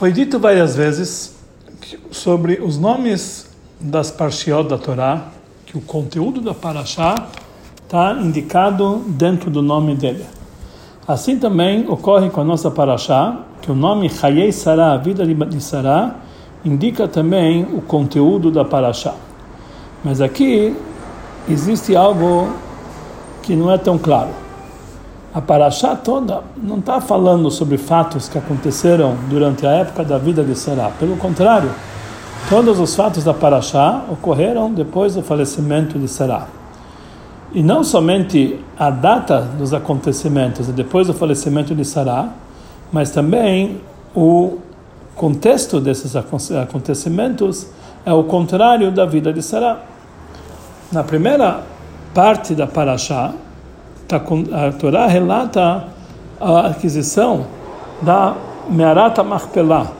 Foi dito várias vezes sobre os nomes das parshiot da Torá, que o conteúdo da Parashá está indicado dentro do nome dele. Assim também ocorre com a nossa Parashá, que o nome Hayei Sará, a vida de Sará, indica também o conteúdo da Parashá. Mas aqui existe algo que não é tão claro. A Parashá toda não está falando sobre fatos que aconteceram durante a época da vida de Sará. Pelo contrário, todos os fatos da Parashá ocorreram depois do falecimento de Sará. E não somente a data dos acontecimentos depois do falecimento de Sará, mas também o contexto desses acontecimentos é o contrário da vida de Sará. Na primeira parte da Parashá, tá a Torá relata a aquisição da Mearata Machpelah,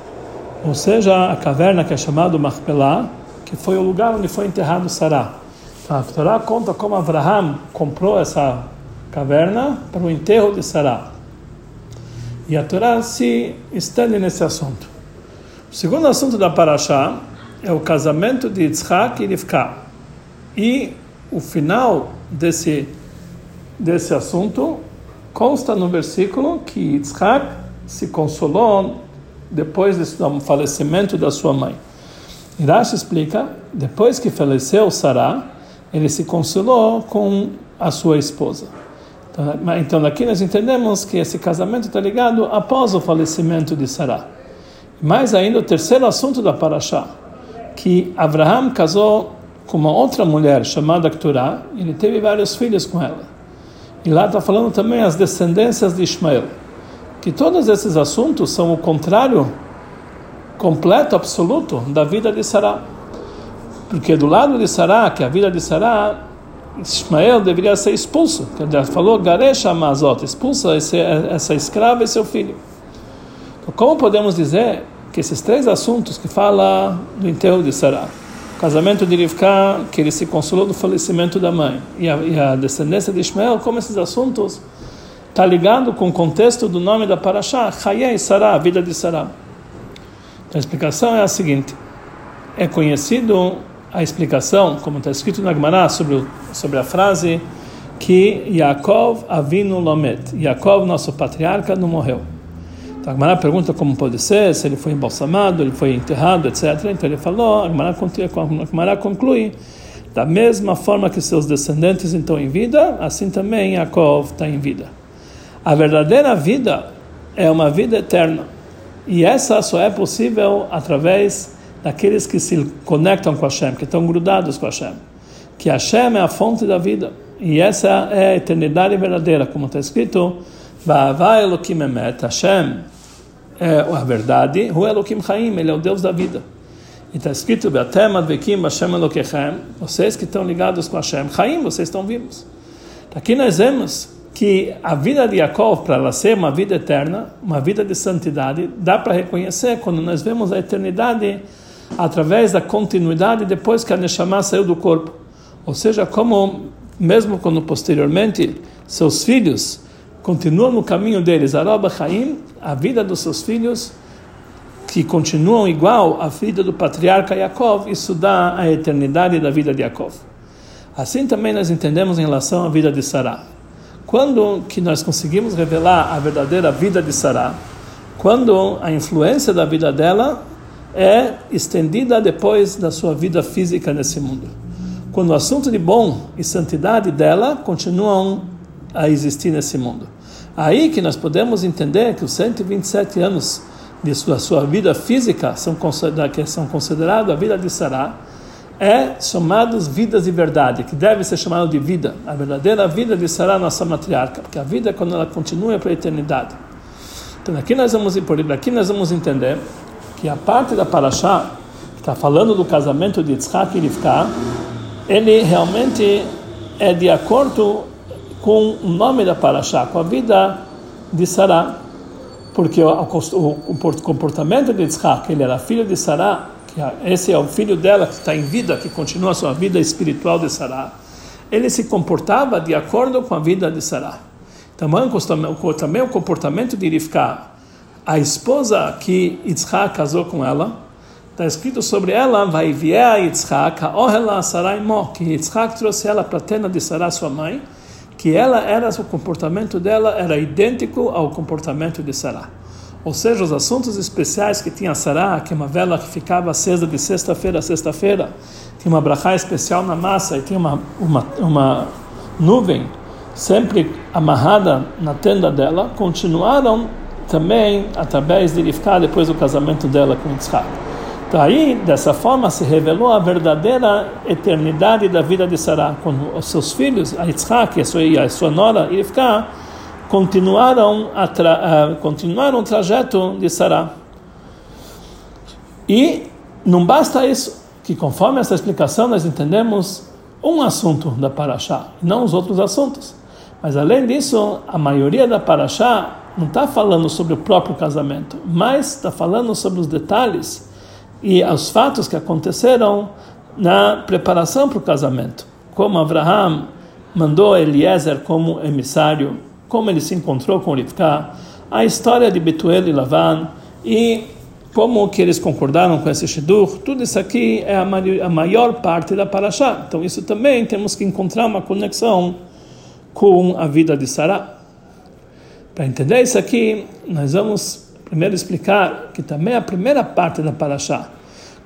ou seja, a caverna que é chamada Machpelah, que foi o lugar onde foi enterrado Sará. Então, a Torá conta como Abraham comprou essa caverna para o enterro de Sará. E a Torá se estende nesse assunto. O segundo assunto da Parashá é o casamento de Yitzhak e Rivka. E o final desse, desse assunto consta no versículo que Yitzhak se consolou depois do falecimento da sua mãe. Irash explica, depois que faleceu Sará, ele se consolou com a sua esposa. Então, então aqui nós entendemos que esse casamento está ligado após o falecimento de Sará. Mais ainda, o terceiro assunto da Parashá, que Abraham casou com uma outra mulher chamada Kturá, ele teve vários filhos com ela. E lá está falando também as descendências de Ismael. Que todos esses assuntos são o contrário completo, absoluto da vida de Sará. Porque do lado de Sará, que é a vida de Sará, Ismael deveria ser expulso. Ele falou, Garesha Mazot, expulsa esse, essa escrava e seu filho. Então, como podemos dizer que esses três assuntos que fala do enterro de Sará, casamento de Rivka, que ele se consolou do falecimento da mãe, e a, e a descendência de Ismael, como esses assuntos está ligado com o contexto do nome da Parashá, Hayei Sará, a vida de Sará. Então, a explicação é a seguinte: é conhecido a explicação, como está escrito na Gemara, sobre, sobre a frase que Yaakov Avinu Lomet, Yaakov, nosso patriarca, não morreu. Então a Gemara pergunta como pode ser, se ele foi embalsamado, ele foi enterrado, etc. Então ele falou, a Gemara, conclui, da mesma forma que seus descendentes estão em vida, assim também Yaakov está em vida. A verdadeira vida é uma vida eterna. E essa só é possível através daqueles que se conectam com Hashem, que estão grudados com Hashem. Que Hashem é a fonte da vida. E essa é a eternidade verdadeira, como está escrito, Va'avai Elohim Emet, Hashem é a verdade, Hu Elohim Chaim, ele é o Deus da vida. E está escrito, Be'atem Advekim Hashem Elokechem, vocês que estão ligados com Hashem, Chaim, vocês estão vivos. Aqui nós vemos que a vida de Yaakov, para ela ser uma vida eterna, uma vida de santidade, dá para reconhecer quando nós vemos a eternidade através da continuidade depois que a Neshama saiu do corpo. Ou seja, como mesmo quando posteriormente seus filhos continuam no caminho deles, Aroba Chaim, a vida dos seus filhos que continuam igual à vida do patriarca Yaakov, isso dá a eternidade da vida de Yaakov. Assim também nós entendemos em relação à vida de Sarah. Quando que nós conseguimos revelar a verdadeira vida de Sarah? Quando a influência da vida dela é estendida depois da sua vida física nesse mundo. Quando o assunto de bom e santidade dela continuam a existir nesse mundo. Aí que nós podemos entender que os 127 anos de sua, sua vida física são que são considerados a vida de Sará, é chamados vidas de verdade, que deve ser chamado de vida, a verdadeira vida de Sará, nossa matriarca, porque a vida é quando ela continua para a eternidade. Então aqui nós vamos por aqui nós vamos entender que a parte da Parashá, que está falando do casamento de Yitzhak e Rivka, ele realmente é de acordo com o nome da Parashá, com a vida de Sará, porque o, comportamento de Yitzhak, ele era filho de Sará, esse é o filho dela que está em vida, que continua a sua vida espiritual de Sará, ele se comportava de acordo com a vida de Sará. Também, o comportamento de Rivka, a esposa que Yitzhak casou com ela, está escrito sobre ela, vai vier Yitzhak, ohela Sarai mo, que Yitzhak trouxe ela para a tenda de Sarai, sua mãe, que ela era, o comportamento dela era idêntico ao comportamento de Sarah. Ou seja, os assuntos especiais que tinha Sarah, que é uma vela que ficava acesa de sexta-feira a sexta-feira, tinha uma brachá especial na massa e tinha uma, uma, uma nuvem sempre amarrada na tenda dela, continuaram também através de Rivka depois do casamento dela com Yitzhak. Então aí, dessa forma, se revelou a verdadeira eternidade da vida de Sarah, quando os seus filhos, a Yitzhak e a sua, a sua nora, Rivka, continuaram, a tra, continuaram o trajeto de Sarah. E não basta isso, que conforme essa explicação nós entendemos um assunto da Parashá, não os outros assuntos. Mas além disso, a maioria da Parashá não está falando sobre o próprio casamento, mas está falando sobre os detalhes e os fatos que aconteceram na preparação para o casamento. Como Abraham mandou Eliezer como emissário, como ele se encontrou com Rivka, a história de Betuel e Lavan e como que eles concordaram com esse Shidur, tudo isso aqui é a maior parte da Parashá. Então isso também temos que encontrar uma conexão com a vida de Sarah. Para entender isso aqui, nós vamos primeiro explicar que também a primeira parte da Parashá,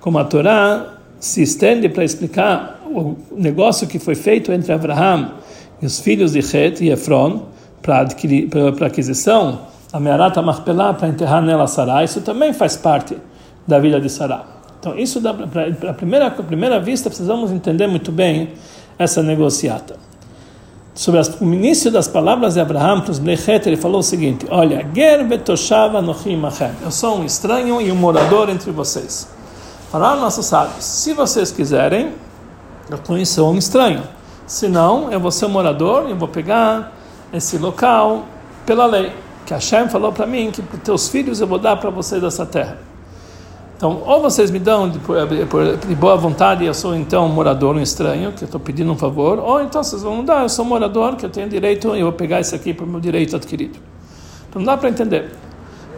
como a Torá se estende para explicar o negócio que foi feito entre Abraham e os filhos de Het e Efron para para aquisição a Mearata Marpelá para enterrar nela Sará, isso também faz parte da vida de Sará. Então, isso a primeira, primeira vista precisamos entender muito bem essa negociata sobre o início das palavras de Abraão para os Blechet, ele falou o seguinte: Olha, Ger betoshava nochim Eu sou um estranho e um morador entre vocês. Falaram nossos sábios: Se vocês quiserem, eu conheço um estranho. Se não, eu vou ser um morador e eu vou pegar esse local pela lei. Que Hashem falou para mim que para teus filhos eu vou dar para vocês essa terra. Então, ou vocês me dão de, de, boa vontade, eu sou então um morador, um estranho, que eu estou pedindo um favor, ou então vocês vão dar, eu sou um morador, que eu tenho direito, e eu vou pegar isso aqui para o meu direito adquirido. Então, não dá para entender.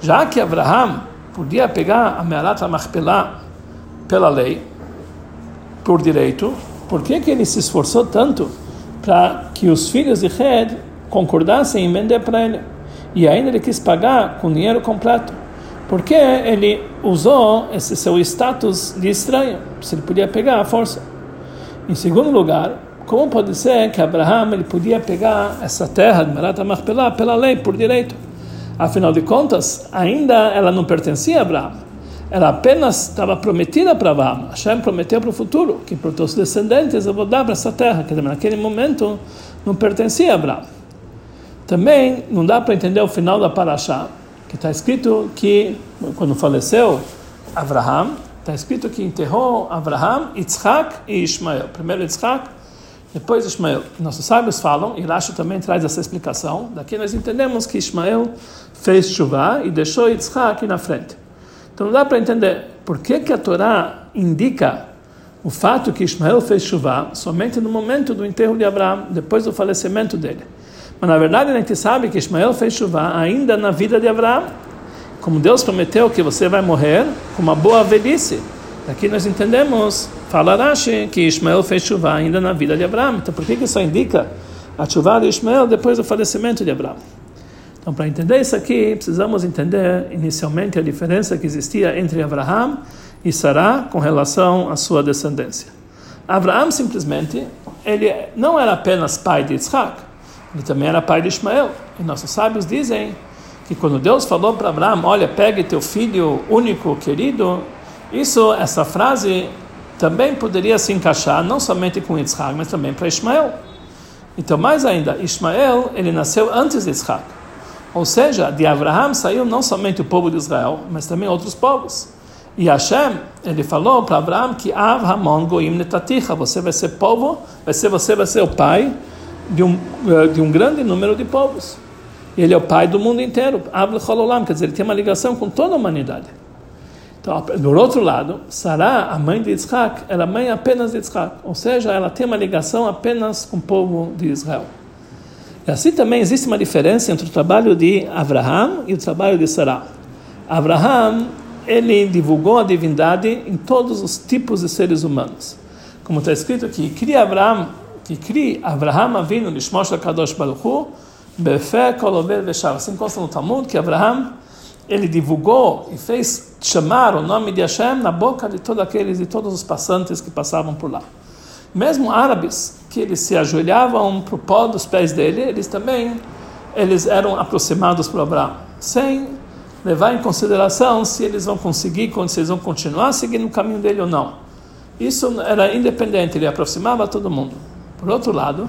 Já que Abraham podia pegar a Mearat Machpelah pela lei, por direito, por que, que ele se esforçou tanto para que os filhos de Red concordassem em vender para ele? E ainda ele quis pagar com dinheiro completo porque ele usou esse seu status de estranho, se ele podia pegar a força. Em segundo lugar, como pode ser que Abraão ele podia pegar essa terra de Marat Machpelah pela lei, por direito? Afinal de contas, ainda ela não pertencia a Abraão. Ela apenas estava prometida para Abraão. Hashem prometeu para o futuro que para os seus descendentes eu vou dar para essa terra, que naquele momento não pertencia a Abraão. Também não dá para entender o final da Parashá, que está escrito que quando faleceu Abraham, está escrito que enterrou Abraham, Yitzhak e Ismael. Primeiro Yitzhak, depois Ismael. Nossos sábios falam, e Rashi também traz essa explicação. Daqui nós entendemos que Ismael fez chuva e deixou Yitzhak na frente. Então dá para entender por que, que a Torá indica o fato que Ismael fez chuva somente no momento do enterro de Abraão, depois do falecimento dele. Mas na verdade a gente sabe que Ismael fez chuva ainda na vida de Abraão. Como Deus prometeu que você vai morrer com uma boa velhice. Aqui nós entendemos, fala Rashi, que Ismael fez chuva ainda na vida de Abraão. Então por que isso indica a chuva de Ismael depois do falecimento de Abraão? Então para entender isso aqui, precisamos entender inicialmente a diferença que existia entre Abraão e Sará com relação à sua descendência. Abraão simplesmente, ele não era apenas pai de Isaac, ele também era pai de Ismael. E nossos sábios dizem que quando Deus falou para Abraão, olha, pegue teu filho único, querido, isso, essa frase também poderia se encaixar não somente com Isaac, mas também para Ismael. Então, mais ainda, Ismael, ele nasceu antes de Isaac. Ou seja, de Abraão saiu não somente o povo de Israel, mas também outros povos. E Hashem, ele falou para Abraão que Av Hamon Goim Netaticha, você vai ser povo, vai ser, você vai ser o pai de um, eh, de um grande número de povos. Ele é o pai do mundo inteiro. Quer dizer, ele tem uma ligação com toda a humanidade. Então, do outro lado, Sarah, a mãe de Isaac, ela é mãe apenas de Isaac, ou seja, ela tem uma ligação apenas com o povo de Israel. E assim também existe uma diferença entre o trabalho de Abraham e o trabalho de Sarah. Abraham, ele divulgou a divindade em todos os tipos de seres humanos. Como está escrito aqui, cria Abraham, que Abraham vindo de Shmosh Kadosh Baruch Hu, Befe Kolover Veshar. Assim consta no Talmud que Abraham, ele divulgou e fez chamar o nome de Hashem na boca de todos aqueles e todos os passantes que passavam por lá. Mesmo árabes que eles se ajoelhavam para o pó dos pés dele, eles também eles eram aproximados por Abraão, sem levar em consideração se eles vão conseguir, se eles vão continuar seguindo o caminho dele ou não. Isso era independente, ele aproximava todo mundo. Por outro lado,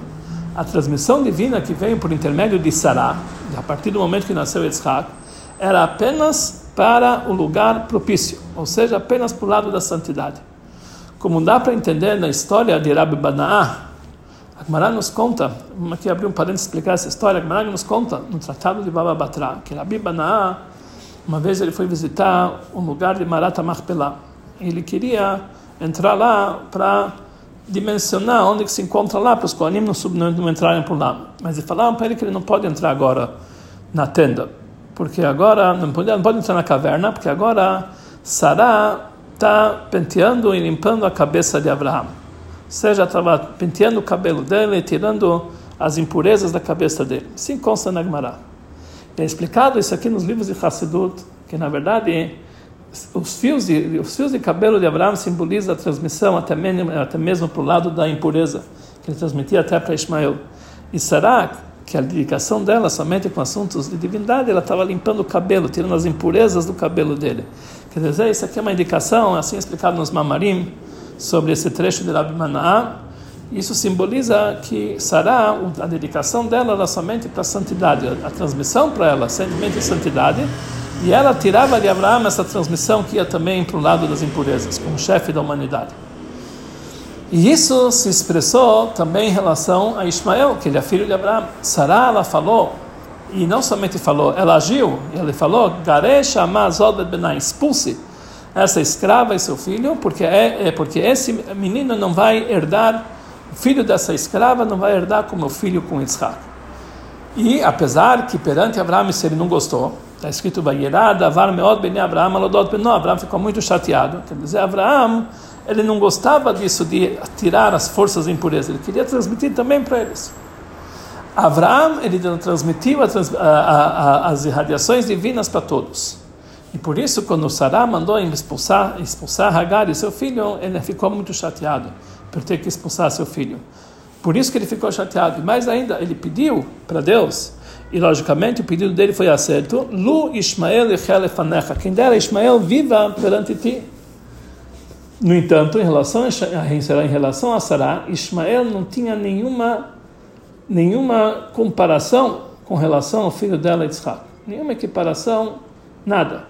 a transmissão divina que veio por intermédio de Sará, a partir do momento que nasceu Yitzhak, era apenas para o lugar propício, ou seja, apenas para o lado da santidade. Como dá para entender na história de Rabbi Banaá, a nos conta, aqui abrir um parênteses explicar essa história, a nos conta no Tratado de Baba Batra, que Rabbi Banaá, uma vez ele foi visitar um lugar de Marata Marpelá. Ele queria entrar lá para dimensionar onde que se encontra lá, para os Kohanim não, não, entrarem por lá. Mas ele falaram para ele que ele não pode entrar agora na tenda, porque agora não pode, não pode entrar na caverna, porque agora Sará está penteando e limpando a cabeça de Abraão. Ou seja, estava penteando o cabelo dele, tirando as impurezas da cabeça dele. Assim consta na Gemara. É explicado isso aqui nos livros de Hassidut, que na verdade os fios de, os fios de cabelo de Abraão simbolizam a transmissão até mesmo, até mesmo para o lado da impureza, que ele transmitia até para Ismael. E será que a dedicação dela somente com assuntos de divindade, ela estava limpando o cabelo, tirando as impurezas do cabelo dele. Quer dizer, isso aqui é uma indicação, assim explicado nos Mamarim, sobre esse trecho de Rabi Manaá. Isso simboliza que Sará, a dedicação dela somente para a santidade, a transmissão para ela, somente santidade, e ela tirava de Abraão essa transmissão que ia também para o lado das impurezas, como chefe da humanidade. E isso se expressou também em relação a Ismael, que ele é filho de Abraão. Sará, ela falou e não somente falou, ela agiu, e ele falou, Garesh Amazod Benai, expulse essa escrava e seu filho, porque, é, é, porque esse menino não vai herdar, o filho dessa escrava não vai herdar como o filho com Isaac. E apesar que perante Abraão, se ele não gostou, está escrito, Davar Meod Ben Abraão, Alodot Ben Abraão ficou muito chateado. Quer dizer, Abraão, ele não gostava disso, de tirar as forças de impureza, ele queria transmitir também para eles. Abraão ele transmitiu as irradiações divinas para todos. E por isso, quando Sarah mandou expulsar, expulsar Hagar e seu filho, ele ficou muito chateado por ter que expulsar seu filho. Por isso que ele ficou chateado. E mais ainda, ele pediu para Deus, e logicamente o pedido dele foi acerto: Lu Ismael Fanecha, quem dera Ismael viva perante ti. No entanto, em relação a, em relação a Sarah, Ismael não tinha nenhuma nenhuma comparação com relação ao filho dela, Isaac. Nenhuma equiparação, nada.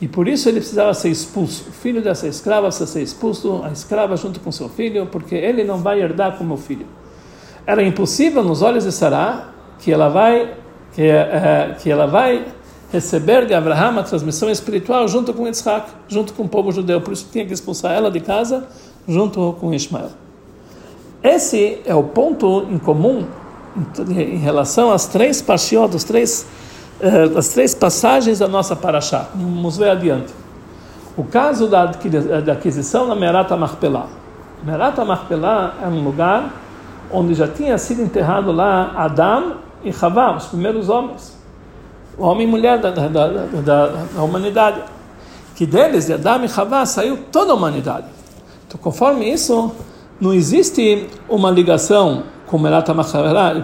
E por isso ele precisava ser expulso. O filho dessa escrava precisa ser expulso, a escrava junto com seu filho, porque ele não vai herdar como filho. Era impossível nos olhos de Sará que ela vai que, é, que ela vai receber de Abraão a transmissão espiritual junto com Isaac, junto com o povo judeu. Por isso tinha que expulsar ela de casa junto com Ismael. Esse é o ponto em comum em relação às três pashiot, os três, uh, as três passagens da nossa paraxá. Vamos ver adiante. O caso da, aquisição da Merata Marpelá. Merata Marpelá é um lugar onde já tinha sido enterrado lá Adão e Havá, os primeiros homens. Homem e mulher da, da, da, da, da humanidade. Que deles, de Adão e Havá, saiu toda a humanidade. Então, conforme isso, não existe uma ligação com Merata Machpelah,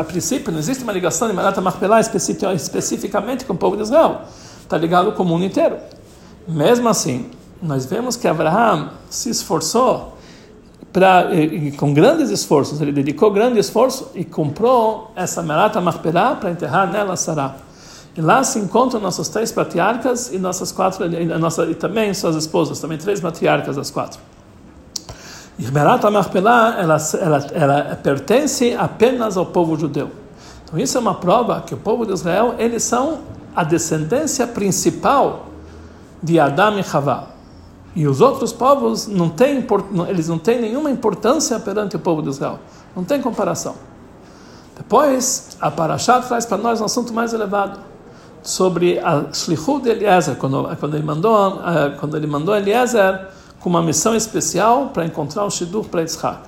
a princípio não existe uma ligação de Merata Machpelah especificamente com o povo de Israel, está ligado com o mundo inteiro. Mesmo assim, nós vemos que Abraham se esforçou com grandes esforços, ele dedicou grande esforço e comprou essa Merata Machpelah para enterrar nela Sarah. E lá se encontram nossas três patriarcas e nossas quatro, e, nossa, e também suas esposas, também três matriarcas das quatro. E Merat HaMachpelah, ela, ela, ela pertence apenas ao povo judeu. Então isso é uma prova que o povo de Israel, eles são a descendência principal de Adão e Havá. E os outros povos não têm, eles não têm nenhuma importância perante o povo de Israel. Não tem comparação. Depois, a Parashat traz para nós um assunto mais elevado. sobre a shlichut de Eliezer, quando, quando, ele mandou, eh, quando ele mandou Eliezer com uma missão especial para encontrar um shidduch para Yitzhak.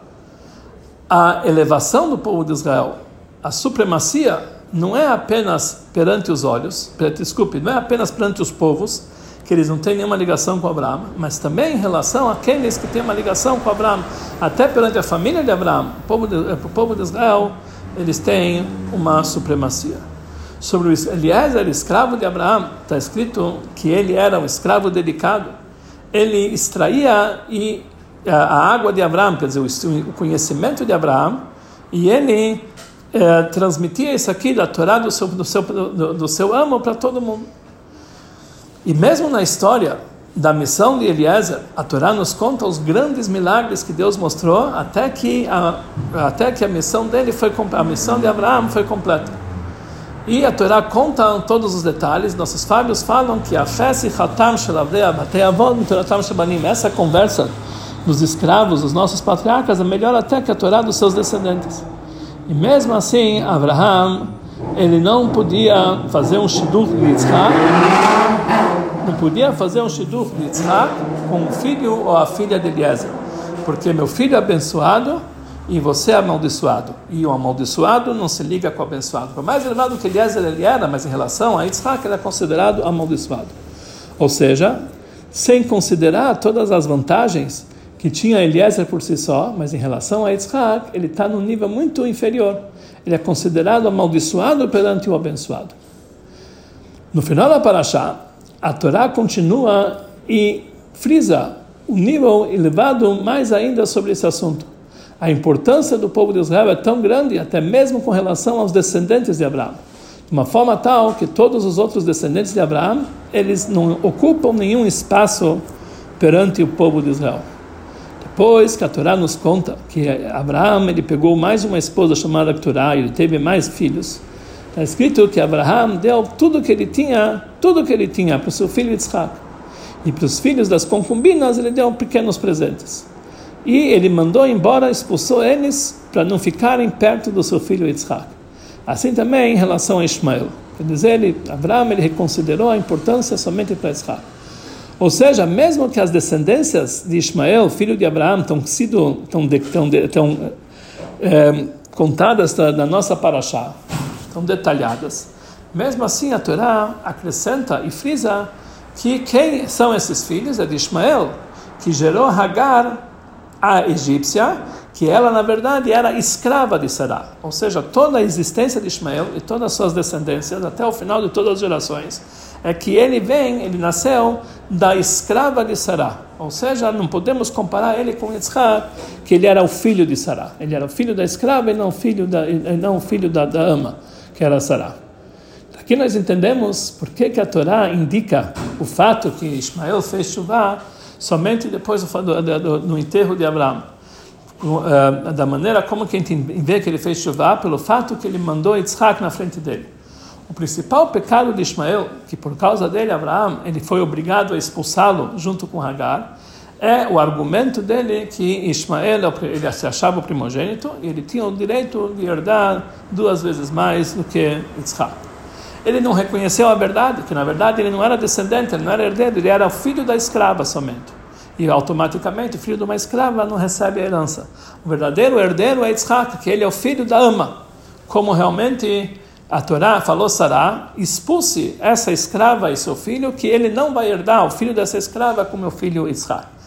A elevação do povo de Israel, a supremacia, não é apenas perante os olhos, desculpe, não é apenas perante os povos, que eles não têm nenhuma ligação com Abraão, mas também em relação àqueles que têm uma ligação com Abraão, até perante a família de Abraão, o povo de, o povo de Israel, eles têm uma supremacia sobre o Eliezer, escravo de Abraão, está escrito que ele era um escravo dedicado. Ele extraía e a água de Abraão, quer dizer, o conhecimento de Abraão, e ele é, transmitia isso aqui da Torá do seu, do seu, do, do seu amo para todo mundo. E mesmo na história da missão de Eliezer, a Torá nos conta os grandes milagres que Deus mostrou até que a, até que a missão dele foi a missão de Abraão foi completa. E a Torá conta todos os detalhes. Nossos sábios falam que a fé se hatam essa conversa dos escravos, dos nossos patriarcas, é melhor até que a Torá dos seus descendentes. E mesmo assim, Abraham, ele não podia fazer um shidduch de Yitzhak, não podia fazer um shidduch de Yitzhak com o filho ou a filha de Eliezer, porque meu filho é abençoado e você é amaldiçoado. E o amaldiçoado não se liga com o abençoado. Por mais elevado que Eliezer ele era, mas em relação a Yitzhak, ele é considerado amaldiçoado. Ou seja, sem considerar todas as vantagens que tinha Eliezer por si só, mas em relação a Yitzhak, ele está num nível muito inferior. Ele é considerado amaldiçoado perante o abençoado. No final da Parashá, a Torá continua e frisa o nível elevado mais ainda sobre esse assunto a importância do povo de Israel é tão grande, até mesmo com relação aos descendentes de Abraão. De uma forma tal que todos os outros descendentes de Abraão, eles não ocupam nenhum espaço perante o povo de Israel. Depois que a Torá nos conta que Abraão ele pegou mais uma esposa chamada Torá ele teve mais filhos, está escrito que Abraão deu tudo que ele tinha, tudo que ele tinha para o seu filho Isaac. E para os filhos das concubinas ele deu pequenos presentes e ele mandou embora, expulsou eles para não ficarem perto do seu filho Yitzhak. Assim também em relação a Ismael. Quer dizer, ele, Abraão ele reconsiderou a importância somente para Yitzhak. Ou seja, mesmo que as descendências de Ismael, filho de Abraão, estão sido tão, tão, tão é, contadas na nossa paraxá, tão detalhadas, mesmo assim a Torá acrescenta e frisa que quem são esses filhos? É de Ismael, que gerou Hagar a egípcia, que ela na verdade era escrava de Sará. Ou seja, toda a existência de Ismael e todas as suas descendências, até o final de todas as gerações, é que ele vem, ele nasceu da escrava de Sará. Ou seja, não podemos comparar ele com Yitzhak, que ele era o filho de Sará. Ele era o filho da escrava e não o filho da, não filho da, da ama, que era Sará. Aqui nós entendemos por que, que a Torá indica o fato que Ismael fez chuva somente depois do, do, do, no enterro de Abraão. Uh, da maneira como que a gente vê que ele fez chuva, pelo fato que ele mandou Yitzhak na frente dele. O principal pecado de Ismael, que por causa dele Abraão ele foi obrigado a expulsá-lo junto com Hagar, é o argumento dele que Ismael ele se achava o primogênito e ele tinha o direito de herdar duas vezes mais do que Yitzhak. Ele não reconheceu a verdade, que na verdade ele não era descendente, ele não era herdeiro, ele era o filho da escrava somente. E automaticamente o filho de uma escrava não recebe a herança. O verdadeiro herdeiro é Yitzhak, que ele é o filho da ama. Como realmente a Torá falou Sará, expulse essa escrava e seu filho, que ele não vai herdar o filho dessa escrava como o filho Yitzhak.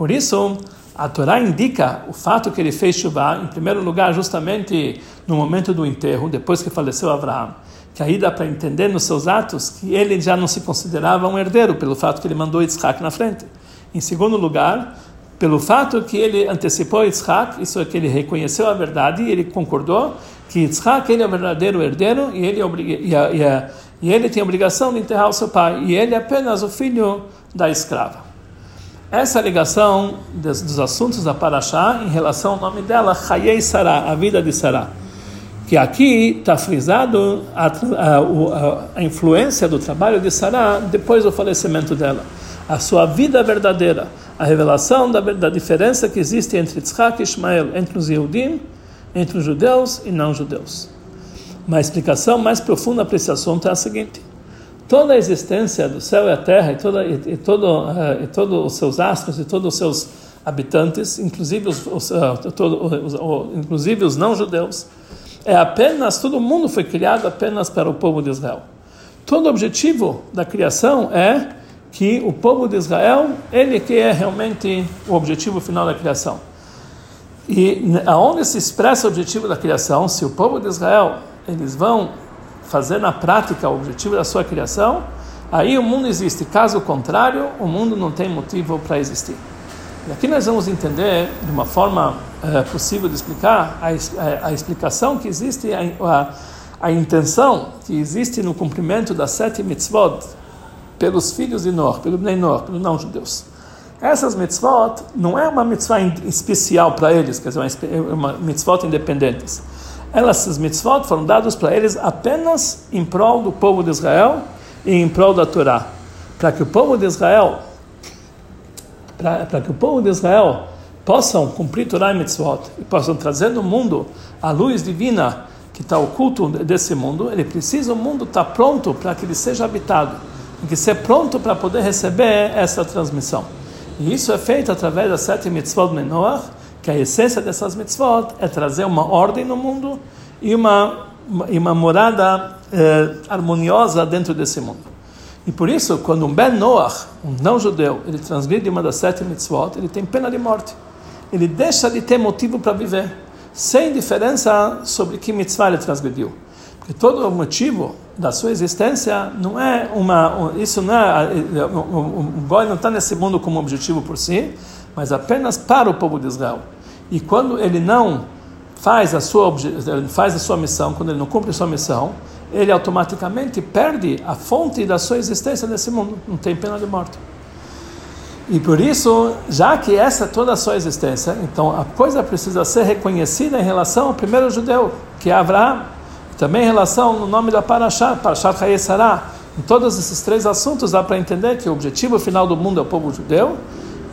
Por isso, a Torá indica o fato que ele fez chuva, em primeiro lugar, justamente no momento do enterro, depois que faleceu Abraão que aí dá para entender nos seus atos que ele já não se considerava um herdeiro pelo fato que ele mandou Yitzhak na frente. Em segundo lugar, pelo fato que ele antecipou Yitzhak, isso é que ele reconheceu a verdade e ele concordou que Yitzhak ele é o verdadeiro herdeiro e ele, e, a, e, a, e ele tem a obrigação de enterrar o seu pai e ele é apenas o filho da escrava. Essa ligação dos, dos assuntos da Parashá em relação ao nome dela, Hayei Sarah, a vida de Sarah. Que aqui está frisado a, a, a, influência do trabalho de Sarah depois do falecimento dela, a sua vida verdadeira, a revelação da, da diferença que existe entre Yitzhak e Ismael, entre os Yehudim, entre os judeus e não judeus. Uma explicação mais profunda para esse assunto é a seguinte: toda a existência do céu e a terra e, toda, e, e todo, uh, e todos os seus astros e todos os seus habitantes, inclusive os, os, uh, todo, os, inclusive os não-judeus, é apenas, todo mundo foi criado apenas para o povo de Israel. Todo o objetivo da criação é que o povo de Israel, ele que é realmente o objetivo final da criação. E aonde se expressa o objetivo da criação, se o povo de Israel, eles vão fazer na prática o objetivo da sua criação, aí o mundo existe. Caso contrário, o mundo não tem motivo para existir. E aqui nós vamos entender, de uma forma é, possível de explicar, a, a, a, explicação que existe, a, a, a intenção que existe no cumprimento das sete mitzvot pelos filhos de Nor, pelo Bnei Nor, pelos não-judeus. Essas mitzvot não é uma mitzvah especial para eles, quer dizer, uma mitzvot independentes elas, as mitzvot, foram dadas para eles apenas em prol do povo de Israel e em prol da Torá. Para que o povo de Israel, para que o povo de Israel possam cumprir Torá e mitzvot e possam trazer no mundo a luz divina que está oculto desse mundo, ele precisa o mundo estar tá pronto para que ele seja habitado, tem que ser pronto para poder receber essa transmissão. E isso é feito através das sete mitzvot menor, que a essência dessas mitzvot é trazer uma ordem no mundo e uma, uma, uma morada eh, harmoniosa dentro desse mundo. E por isso, quando um Ben Noach, um não-judeu, ele transgride uma das sete mitzvot, ele tem pena de morte. Ele deixa de ter motivo para viver, sem diferença sobre que mitzvah ele transgrediu. Porque todo o motivo da sua existência não é uma. Isso não é. O Goi não está nesse mundo como objetivo por si, mas apenas para o povo de Israel. E quando ele não faz a sua faz a sua missão, quando ele não cumpre a sua missão, ele automaticamente perde a fonte da sua existência nesse mundo, não tem pena de morte. E por isso, já que essa é toda a sua existência, então a coisa precisa ser reconhecida em relação ao primeiro judeu, que é Abraão, também em relação no nome da Parashat, Parashat Hayesará. Em todos esses três assuntos dá para entender que o objetivo final do mundo é o povo judeu,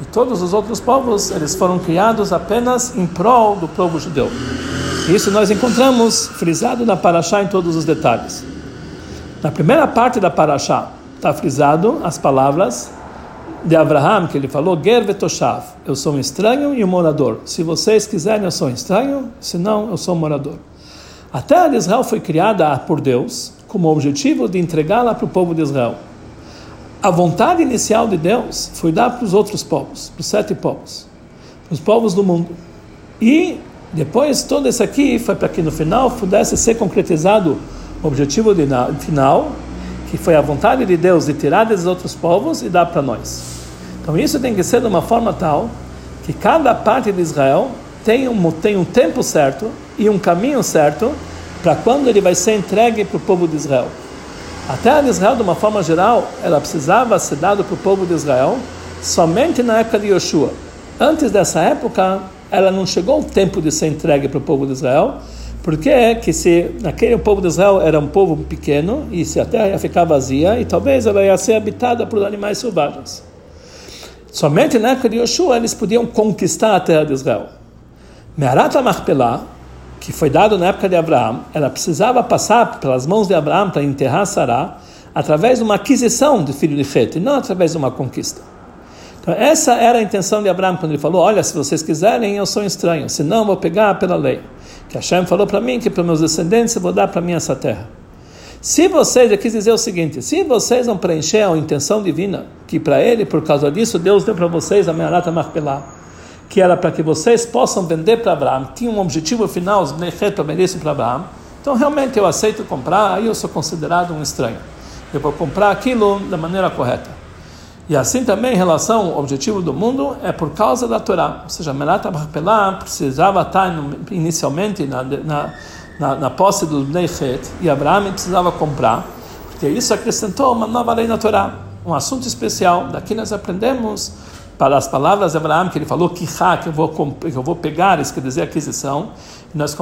e todos os outros povos, eles foram criados apenas em prol do povo judeu. Isso nós encontramos frisado na Paraxá em todos os detalhes. Na primeira parte da Paraxá está frisado as palavras de Abraham, que ele falou, Ger vetoshav, eu sou um estranho e um morador. Se vocês quiserem, eu sou um estranho, se não, eu sou um morador. A terra de Israel foi criada por Deus como objetivo de entregá-la para o povo de Israel a vontade inicial de Deus foi dar para os outros povos, para os sete povos, para os povos do mundo. E depois todo isso aqui foi para que no final pudesse ser concretizado o objetivo de, final, que foi a vontade de Deus de tirar desses outros povos e dar para nós. Então isso tem que ser de uma forma tal que cada parte de Israel tem um, tem um tempo certo e um caminho certo para quando ele vai ser entregue para o povo de Israel. A terra de Israel, de uma forma geral, ela precisava ser dada para o povo de Israel somente na época de Yoshua. Antes dessa época, ela não chegou o tempo de ser entregue para o povo de Israel, porque que se naquele povo de Israel era um povo pequeno e se a terra ia ficar vazia e talvez ela ia ser habitada por animais selvagens. Somente na época de Yoshua eles podiam conquistar a terra de Israel. Me'arat Machpelah, que foi dado na época de Abraão, ela precisava passar pelas mãos de Abraão para enterrar Sará através de uma aquisição do filho de Fete, não através de uma conquista. Então, essa era a intenção de Abraão quando ele falou: Olha, se vocês quiserem, eu sou estranho, senão eu vou pegar pela lei. Que Hashem falou para mim que para meus descendentes eu vou dar para mim essa terra. Se vocês, eu quis dizer o seguinte: se vocês não preencher a intenção divina, que para ele, por causa disso, Deus deu para vocês a Meharata Marpelá que era para que vocês possam vender para Abraão, tinha um objetivo final, os Bnechet para Abraão. Então, realmente, eu aceito comprar, aí eu sou considerado um estranho. Eu vou comprar aquilo da maneira correta. E assim também, em relação ao objetivo do mundo, é por causa da Torá. Ou seja, Menata Barpelá precisava estar inicialmente na, na, na, na posse dos Bnechet, e Abraão precisava comprar, porque isso acrescentou uma nova lei na Torá. Um assunto especial. Daqui nós aprendemos para as palavras de Abraão, que ele falou que eu vou, que eu vou pegar, isso quer dizer aquisição, nós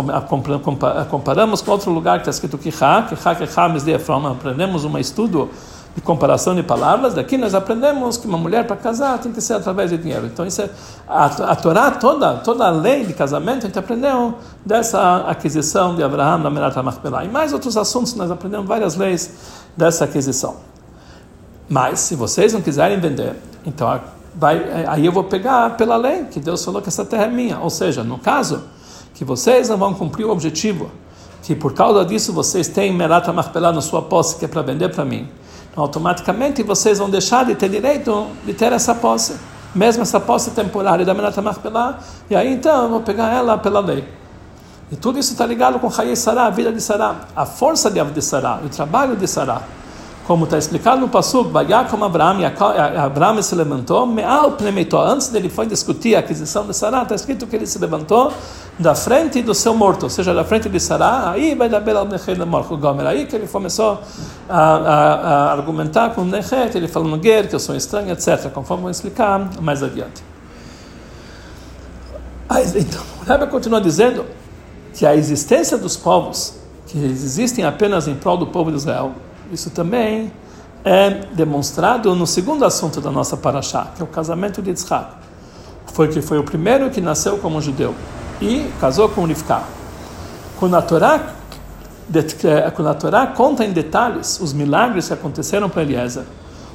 comparamos com outro lugar que está escrito Kichá, Kichá, Kichá, Mesdeafrom, aprendemos um estudo de comparação de palavras, daqui nós aprendemos que uma mulher para casar tem que ser através de dinheiro. Então, isso é, a, a Torá toda, toda a lei de casamento, a gente aprendeu dessa aquisição de Abraão na Menata Machpelah. E mais outros assuntos, nós aprendemos várias leis dessa aquisição. Mas, se vocês não quiserem vender, então vai, aí eu vou pegar pela lei, que Deus falou que essa terra é minha. Ou seja, no caso, que vocês não vão cumprir o objetivo, que por causa disso vocês têm Merata Marpelá na sua posse, que é para vender para mim. Então, automaticamente vocês vão deixar de ter direito de ter essa posse, mesmo essa posse temporária da Merata Marpelá, e aí então eu vou pegar ela pela lei. E tudo isso está ligado com Hayei Sará, a vida de Sará, a força de Sará, o trabalho de Sará. Como está explicado no Passuk, Bayakom Abraham, Abraham se levantou, Meal Pnemeitó, antes dele foi discutir a aquisição de Sará, está escrito que ele se levantou da frente do seu morto, ou seja, da frente de Sará, aí vai dar Bela Nechel Gomer, aí que ele começou a, a, a argumentar com Nechet, ele falou no que eu sou estranho, etc., conforme vou explicar mais adiante. Então, o Rebbe continua dizendo que a existência dos povos, que existem apenas em prol do povo de Israel, isso também é demonstrado no segundo assunto da nossa paraxá, que é o casamento de Yitzhak. Foi que foi o primeiro que nasceu como judeu e casou com Rivka. Quando a Torá, quando a Torá conta em detalhes os milagres que aconteceram para Eliezer,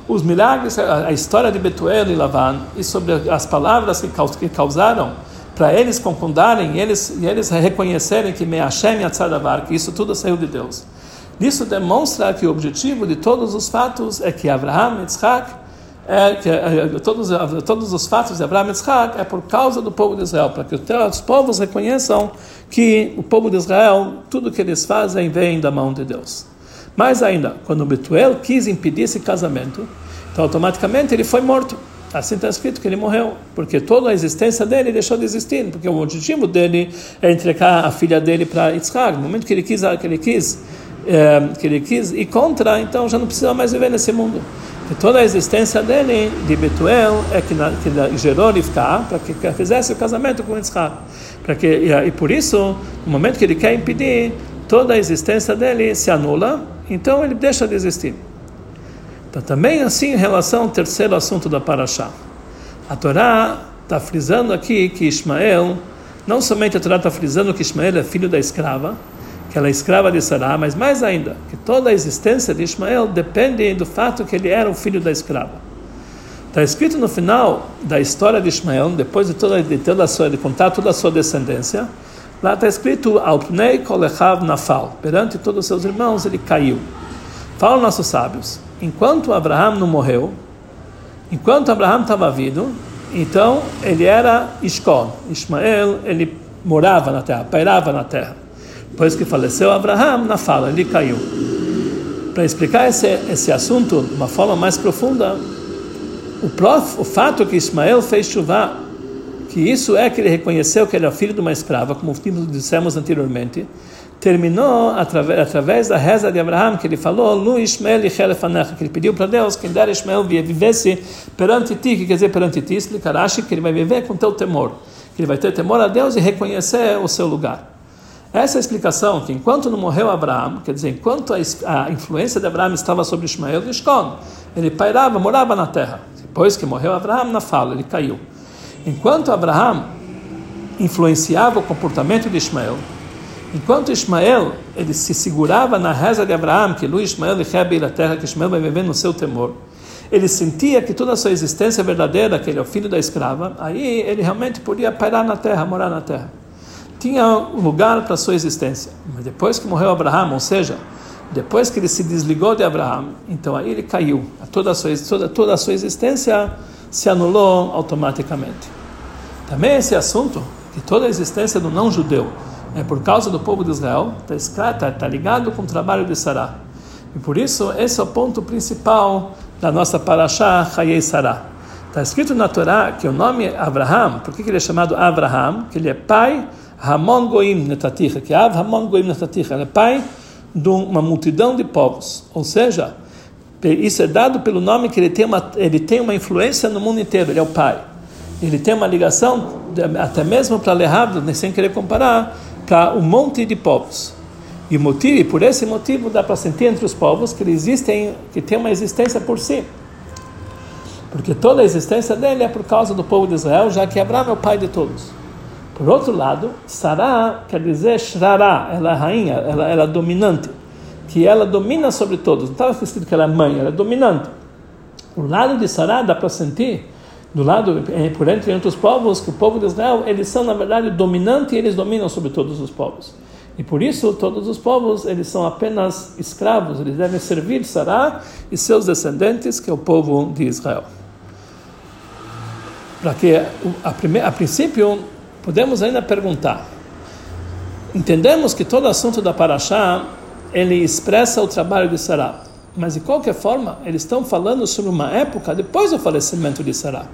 os milagres, a história de Betuel e Lavan, e sobre as palavras que causaram para eles concordarem eles, e eles reconhecerem que Me'ashem Yatzadavar, que isso tudo saiu de Deus. Isso demonstra que o objetivo de todos os fatos é que Abraham e Yitzhak, é, que, é, todos, todos os fatos de Abraham e Yitzhak é por causa do povo de Israel, para que os povos reconheçam que o povo de Israel, tudo que eles fazem vem da mão de Deus. Mais ainda, quando Betuel quis impedir esse casamento, então automaticamente ele foi morto. Assim está escrito que ele morreu, porque toda a existência dele deixou de existir, porque o objetivo dele é entregar a filha dele para Yitzhak. No momento que ele quis, que ele quis, é, que ele quis ir contra, então já não precisa mais viver nesse mundo. E toda a existência dele, de Betuel, é que, na, que gerou Rivka para que, que fizesse o casamento com Yitzhak. Para que, e, e por isso, no momento que ele quer impedir, toda a existência dele se anula, então ele deixa de existir. Então, também assim em relação ao terceiro assunto da Paraxá. A Torá está frisando aqui que Ismael, não somente a Torá está frisando que Ismael é filho da escrava, que ela é escrava de Sará, mas mais ainda, que toda a existência de Ismael depende do fato que ele era o filho da escrava. Está escrito no final da história de Ismael, depois de toda, de toda a sua, de contar toda a sua descendência, lá está escrito Alpnei Kolechav Nafal, perante todos os seus irmãos ele caiu. Falam nossos sábios, enquanto Abraão não morreu, enquanto Abraão estava vivo, então ele era Ishkon. Ismael, ele morava na terra, pairava na terra. Depois que faleceu Abraão, na fala, ele caiu. Para explicar esse, esse assunto de uma forma mais profunda, o, prof, o fato que Ismael fez chuva, que isso é que ele reconheceu que ele era filho de uma escrava, como dissemos anteriormente, terminou através, através da reza de Abraão, que ele falou, Lu Ishmael que ele pediu para Deus que der Ishmael vivesse perante ti, que quer dizer perante ti, explicar Rashi, que ele vai viver com teu temor, que ele vai ter temor a Deus e reconhecer o seu lugar. Essa é a explicação, que enquanto não morreu Abraão, quer dizer, enquanto a, influência de Abraão estava sobre Ismael, ele pairava, morava na terra. Depois que morreu Abraão, na fala, ele caiu. Enquanto Abraão influenciava o comportamento de Ismael, Enquanto Ismael ele se segurava na reza de Abraão, que Lu Ismael e a terra, que Ismael vai viver no seu temor, ele sentia que toda a sua existência é verdadeira, que ele é o filho da escrava, aí ele realmente podia parar na terra, morar na terra. Tinha lugar para sua existência. Mas depois que morreu Abraão, ou seja, depois que ele se desligou de Abraão, então aí ele caiu. Toda a sua, toda, toda a sua existência se anulou automaticamente. Também esse assunto, que toda a existência do não-judeu, é por causa do povo de Israel, está tá, tá ligado com o trabalho de Sará. E por isso, esse é o ponto principal da nossa Parashá Hayei Sará. Está escrito na Torá que o nome Abraham, por que ele é chamado Abraham? Que ele é pai Hamon Goim Netaticha, que Av Hamon Goim Netaticha, ele é pai de uma multidão de povos. Ou seja, isso é dado pelo nome que ele tem uma, ele tem uma influência no mundo inteiro, ele é o pai. Ele tem uma ligação, até mesmo para Lehavdo, sem querer comparar, para um monte de povos. E motivo, por esse motivo, dá para sentir entre os povos que eles existem, que tem uma existência por si. Porque toda a existência dele é por causa do povo de Israel, já que Abraão é o pai de todos. Por outro lado, Sará quer dizer Shrará, ela é rainha, ela, ela é dominante, que ela domina sobre todos. Não estava escrito que ela é mãe, ela é dominante. O lado de Sará dá para sentir, do lado, eh, por entre outros povos, que o povo de Israel, eles são, na verdade, dominantes e eles dominam sobre todos os povos. E por isso, todos os povos, eles são apenas escravos, eles devem servir Sará e seus descendentes, que é o povo de Israel. Para que, a, primeir, a princípio, podemos ainda perguntar, entendemos que todo assunto da Paraxá, ele expressa o trabalho de Sará. Mas de qualquer forma, eles estão falando sobre uma época depois do falecimento de Sará.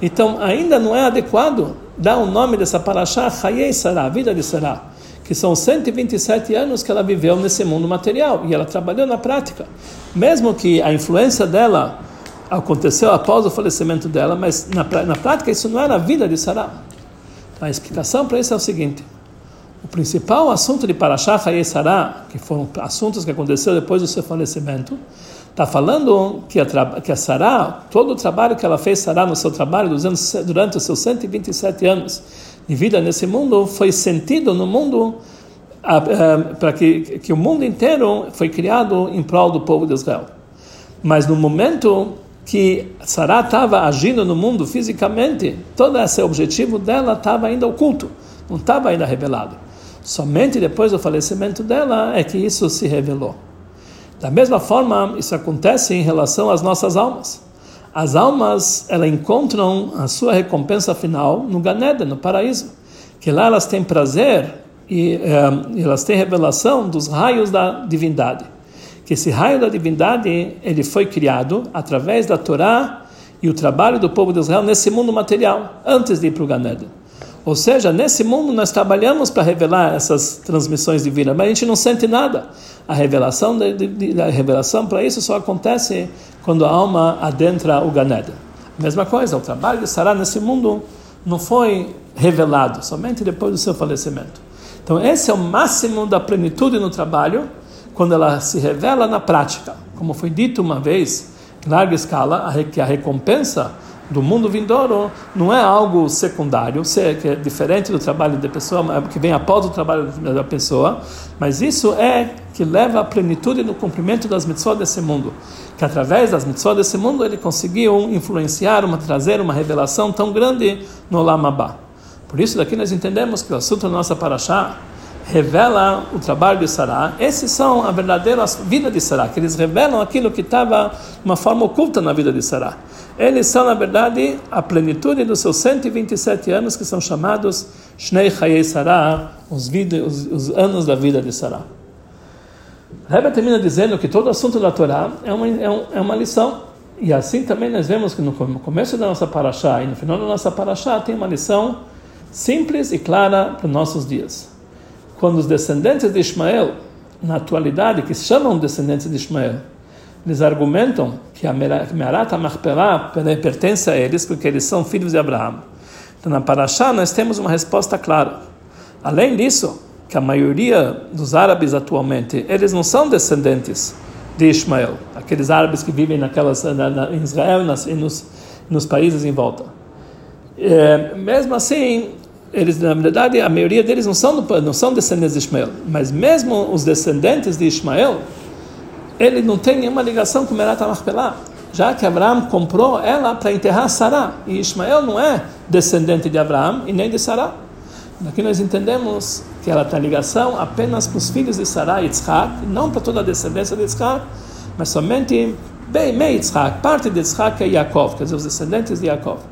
Então, ainda não é adequado dar o nome dessa paraxá Hayei Sará, vida de Sará, que são 127 anos que ela viveu nesse mundo material e ela trabalhou na prática. Mesmo que a influência dela aconteceu após o falecimento dela, mas na, na prática isso não era a vida de Sará. A explicação para isso é o seguinte: o principal assunto de Parashah Hayei Sarah, que foram assuntos que aconteceram depois do seu falecimento, está falando que a, que a Sarah, todo o trabalho que ela fez, Sarah, no seu trabalho durante, durante os seus 127 anos de vida nesse mundo, foi sentido no mundo para que, que o mundo inteiro foi criado em prol do povo de Israel. Mas no momento que Sarah estava agindo no mundo fisicamente, todo esse objetivo dela estava ainda oculto, não estava ainda revelado. Somente depois do falecimento dela é que isso se revelou. Da mesma forma, isso acontece em relação às nossas almas. As almas, elas encontram a sua recompensa final no Ganeda, no paraíso, que lá elas têm prazer e eh, elas têm revelação dos raios da divindade. Que esse raio da divindade, ele foi criado através da Torá e o trabalho do povo de Israel nesse mundo material, antes de ir para o Ganeda. Ou seja, nesse mundo nós trabalhamos para revelar essas transmissões divinas, mas a gente não sente nada. A revelação, revelação para isso só acontece quando a alma adentra o Ganeda. Mesma coisa, o trabalho de Sará nesse mundo não foi revelado, somente depois do seu falecimento. Então, esse é o máximo da plenitude no trabalho, quando ela se revela na prática. Como foi dito uma vez, em larga escala, que a recompensa do mundo vindouro não é algo secundário, que é diferente do trabalho da pessoa, que vem após o trabalho da pessoa, mas isso é que leva à plenitude no cumprimento das mitzvot desse mundo, que através das mitzvot desse mundo ele conseguiu influenciar, uma, trazer uma revelação tão grande no Lamabá. Por isso daqui nós entendemos que o assunto da nossa paraxá revela o trabalho de Sará. Esses são a verdadeira vida de Sará, que eles revelam aquilo que estava uma forma oculta na vida de Sará. Eles são, na verdade, a plenitude dos seus 127 anos, que são chamados Shnei Chayei Sarah, os, os, os, anos da vida de Sarah. Rebbe termina dizendo que todo assunto da Torá é uma, é, um, é uma lição. E assim também nós vemos que no começo da nossa paraxá e no final da nossa paraxá tem uma lição simples e clara para os nossos dias. Quando os descendentes de Ismael, na atualidade, que se chamam descendentes de Ismael, eles argumentam que a Merat HaMachpelah pertence a eles porque eles são filhos de Abraão. Então, na Parashá, nós temos uma resposta clara. Além disso, que a maioria dos árabes atualmente, eles não são descendentes de Ismael, aqueles árabes que vivem naquelas, na, na, em Israel e nos, nos países em volta. É, mesmo assim, eles na verdade a maioria deles não são não são descendentes de Ismael, mas mesmo os descendentes de Ismael, ele não tem nenhuma ligação com Merat HaMachpelah, já que Abraão comprou ela para enterrar Sará, e Ismael não é descendente de Abraão e nem de Sará. Aqui nós entendemos que ela tem ligação apenas para os filhos de Sará e Yitzhak, não para toda a descendência de Yitzhak, mas somente bem, Yitzhak, parte de Yitzhak é Yaakov, quer dizer, os descendentes de Yaakov.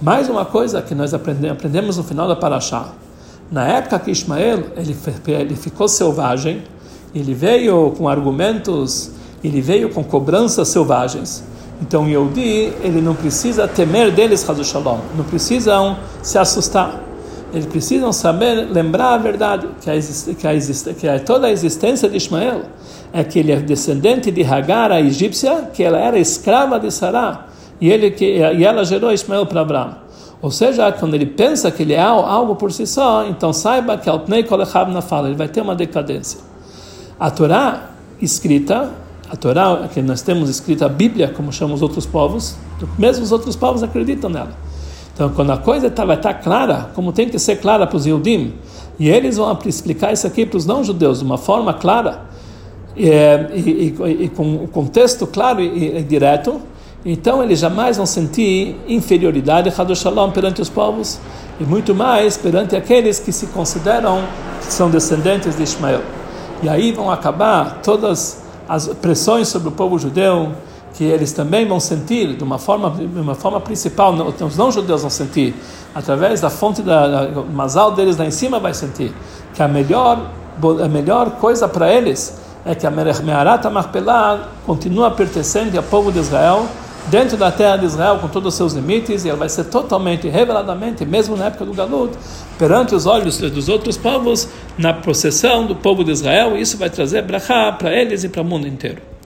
Mais uma coisa que nós aprendemos no final da Parashá. Na época que Ismael ele, ele ficou selvagem, ele veio com argumentos, ele veio com cobranças selvagens. Então, Yehudi, ele não precisa temer deles, Hazu Shalom, não precisam se assustar. Eles precisam saber, lembrar a verdade, que, a, que, a, que a, toda a existência de Ismael é que ele é descendente de Hagar, a egípcia, que ela era escrava de Sará, e, ele, e ela gerou Ismael para Abraão. Ou seja, quando ele pensa que ele é algo por si só, então saiba que Altnei Kolechab na fala, ele vai ter uma decadência. A Torá escrita, a Torá que nós temos escrita, a Bíblia, como chamam os outros povos, mesmo os outros povos acreditam nela. Então, quando a coisa tá, vai estar tá clara, como tem que ser clara para os Yudim, e eles vão explicar isso aqui para os não-judeus de uma forma clara, e, e, e, e, com o contexto claro e, direto, então eles jamais vão sentir inferioridade Shalom perante os povos e muito mais perante aqueles que se consideram que são descendentes de Ismael. E aí vão acabar todas as pressões sobre o povo judeu, que eles também vão sentir de uma forma, de uma forma principal, os não judeus vão sentir, através da fonte da, da masal deles lá em cima vai sentir, que a melhor, a melhor coisa para eles é que a Me'arat Marpelá continua pertencendo ao povo de Israel, dentro da terra de Israel, com todos os seus limites, e ela vai ser totalmente, reveladamente, mesmo na época do Galut, perante os olhos dos outros povos, na processão do povo de Israel, e isso vai trazer brachá para eles e para o mundo inteiro.